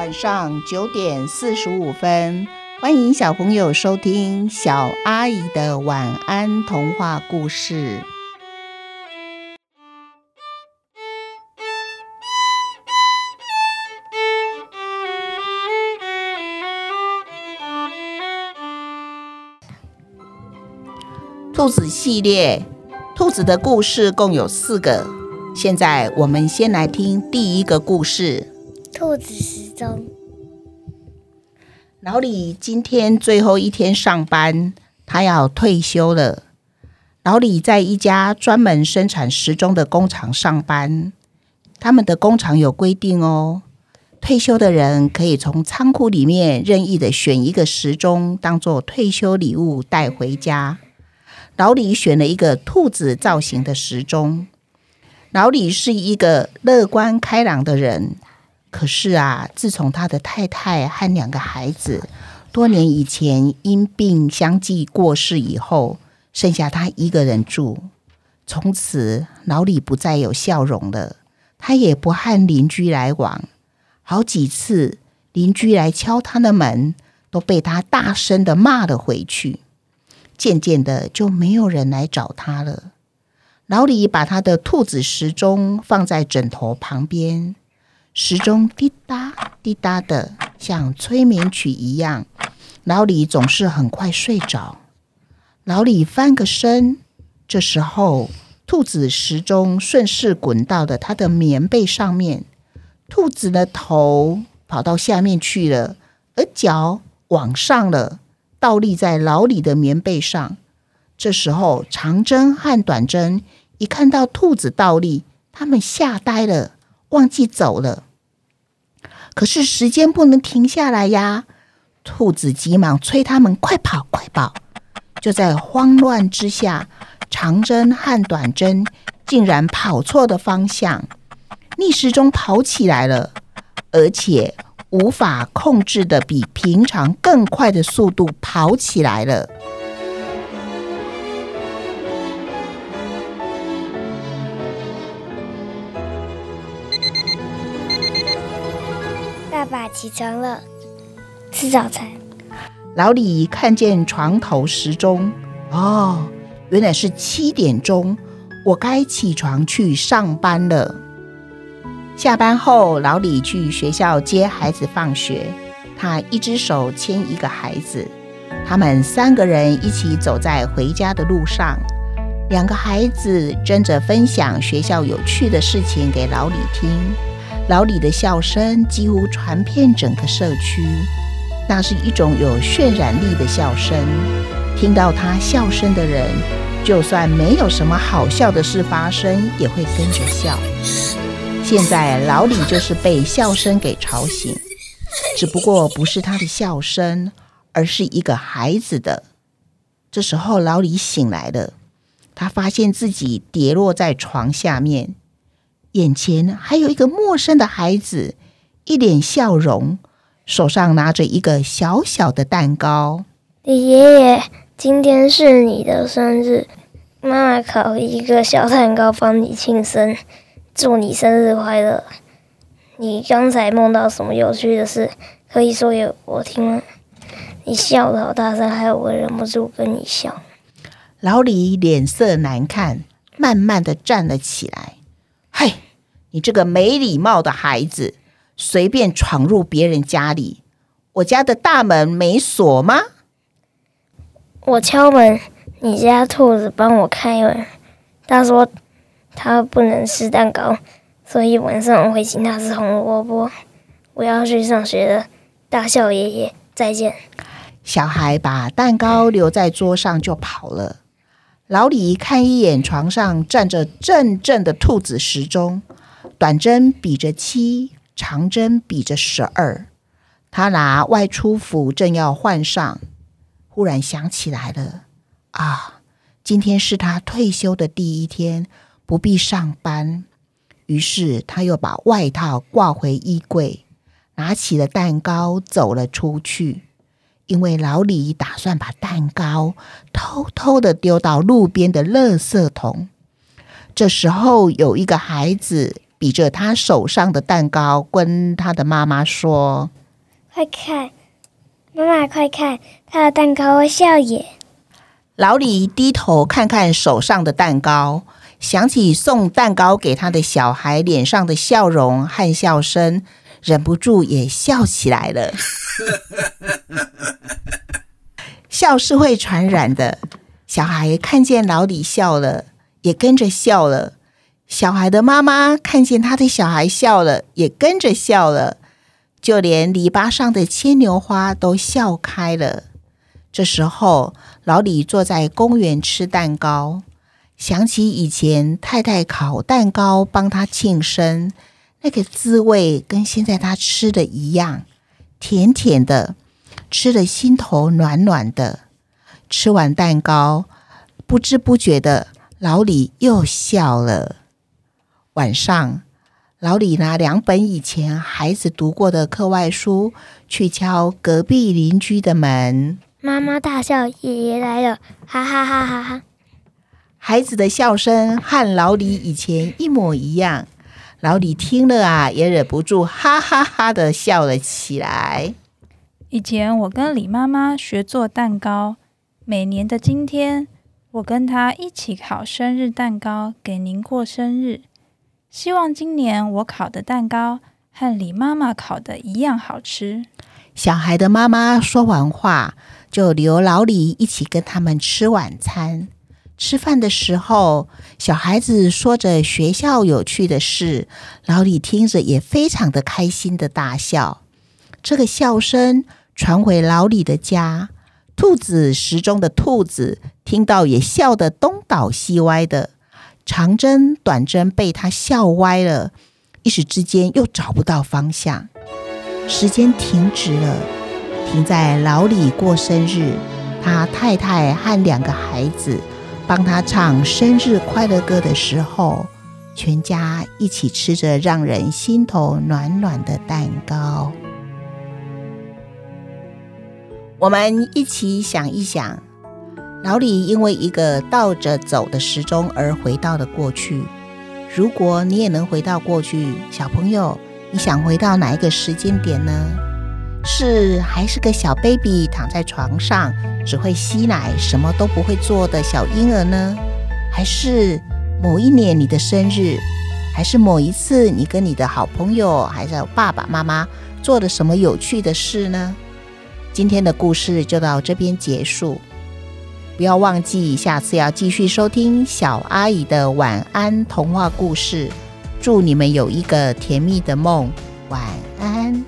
晚上九点四十五分，欢迎小朋友收听小阿姨的晚安童话故事。兔子系列，兔子的故事共有四个。现在我们先来听第一个故事。兔子时钟。老李今天最后一天上班，他要退休了。老李在一家专门生产时钟的工厂上班。他们的工厂有规定哦，退休的人可以从仓库里面任意的选一个时钟，当做退休礼物带回家。老李选了一个兔子造型的时钟。老李是一个乐观开朗的人，可是啊，自从他的太太和两个孩子多年以前因病相继过世以后，剩下他一个人住。从此，老李不再有笑容了，他也不和邻居来往。好几次邻居来敲他的门，都被他大声的骂了回去。渐渐的，就没有人来找他了。老李把他的兔子时钟放在枕头旁边，时钟滴答滴答的，像催眠曲一样。老李总是很快睡着。老李翻个身，这时候兔子时钟顺势滚到了他的棉被上面，兔子的头跑到下面去了，而脚往上了。倒立在老李的棉被上。这时候，长针和短针一看到兔子倒立，他们吓呆了，忘记走了。可是时间不能停下来呀！兔子急忙催他们快跑，快跑！就在慌乱之下，长针和短针竟然跑错的方向，逆时钟跑起来了，而且。无法控制的比平常更快的速度跑起来了。起床了，吃早餐。老李看见床头时钟，哦，原来是七点钟，我该起床去上班了。下班后，老李去学校接孩子放学。他一只手牵一个孩子，他们三个人一起走在回家的路上。两个孩子争着分享学校有趣的事情给老李听。老李的笑声几乎传遍整个社区，那是一种有渲染力的笑声。听到他笑声的人，就算没有什么好笑的事发生，也会跟着笑。现在老李就是被笑声给吵醒，只不过不是他的笑声，而是一个孩子的。这时候老李醒来了，他发现自己跌落在床下面，眼前还有一个陌生的孩子，一脸笑容，手上拿着一个小小的蛋糕。李爷爷，今天是你的生日，妈妈烤一个小蛋糕帮你庆生。祝你生日快乐！你刚才梦到什么有趣的事？可以说给我听吗？你笑得好大声，害我忍不住跟你笑。老李脸色难看，慢慢的站了起来。嘿，你这个没礼貌的孩子，随便闯入别人家里，我家的大门没锁吗？我敲门，你家兔子帮我开门。他说。他不能吃蛋糕，所以晚上我会请他吃红萝卜。我要去上学了，大笑爷爷，再见。小孩把蛋糕留在桌上就跑了。老李看一眼床上站着正正的兔子时钟，短针比着七，长针比着十二。他拿外出服正要换上，忽然想起来了，啊，今天是他退休的第一天。不必上班，于是他又把外套挂回衣柜，拿起了蛋糕走了出去。因为老李打算把蛋糕偷偷的丢到路边的垃圾桶。这时候，有一个孩子比着他手上的蛋糕，跟他的妈妈说：“快看，妈妈，快看，他的蛋糕会笑耶！”老李低头看看手上的蛋糕，想起送蛋糕给他的小孩脸上的笑容和笑声，忍不住也笑起来了。笑是会传染的，小孩看见老李笑了，也跟着笑了。小孩的妈妈看见他的小孩笑了，也跟着笑了。就连篱笆上的牵牛花都笑开了。这时候，老李坐在公园吃蛋糕，想起以前太太烤蛋糕帮他庆生，那个滋味跟现在他吃的一样，甜甜的，吃的心头暖暖的。吃完蛋糕，不知不觉的，老李又笑了。晚上，老李拿两本以前孩子读过的课外书，去敲隔壁邻居的门。妈妈大笑，爷爷来了，哈哈哈哈哈！孩子的笑声和老李以前一模一样。老李听了啊，也忍不住哈哈哈的笑了起来。以前我跟李妈妈学做蛋糕，每年的今天，我跟她一起烤生日蛋糕给您过生日。希望今年我烤的蛋糕和李妈妈烤的一样好吃。小孩的妈妈说完话。就留老李一起跟他们吃晚餐。吃饭的时候，小孩子说着学校有趣的事，老李听着也非常的开心的大笑。这个笑声传回老李的家，兔子时钟的兔子听到也笑得东倒西歪的。长针、短针被他笑歪了，一时之间又找不到方向。时间停止了。停在老李过生日，他太太和两个孩子帮他唱生日快乐歌的时候，全家一起吃着让人心头暖暖的蛋糕。我们一起想一想，老李因为一个倒着走的时钟而回到了过去。如果你也能回到过去，小朋友，你想回到哪一个时间点呢？是还是个小 baby 躺在床上只会吸奶什么都不会做的小婴儿呢？还是某一年你的生日？还是某一次你跟你的好朋友还是爸爸妈妈做了什么有趣的事呢？今天的故事就到这边结束，不要忘记下次要继续收听小阿姨的晚安童话故事。祝你们有一个甜蜜的梦，晚安。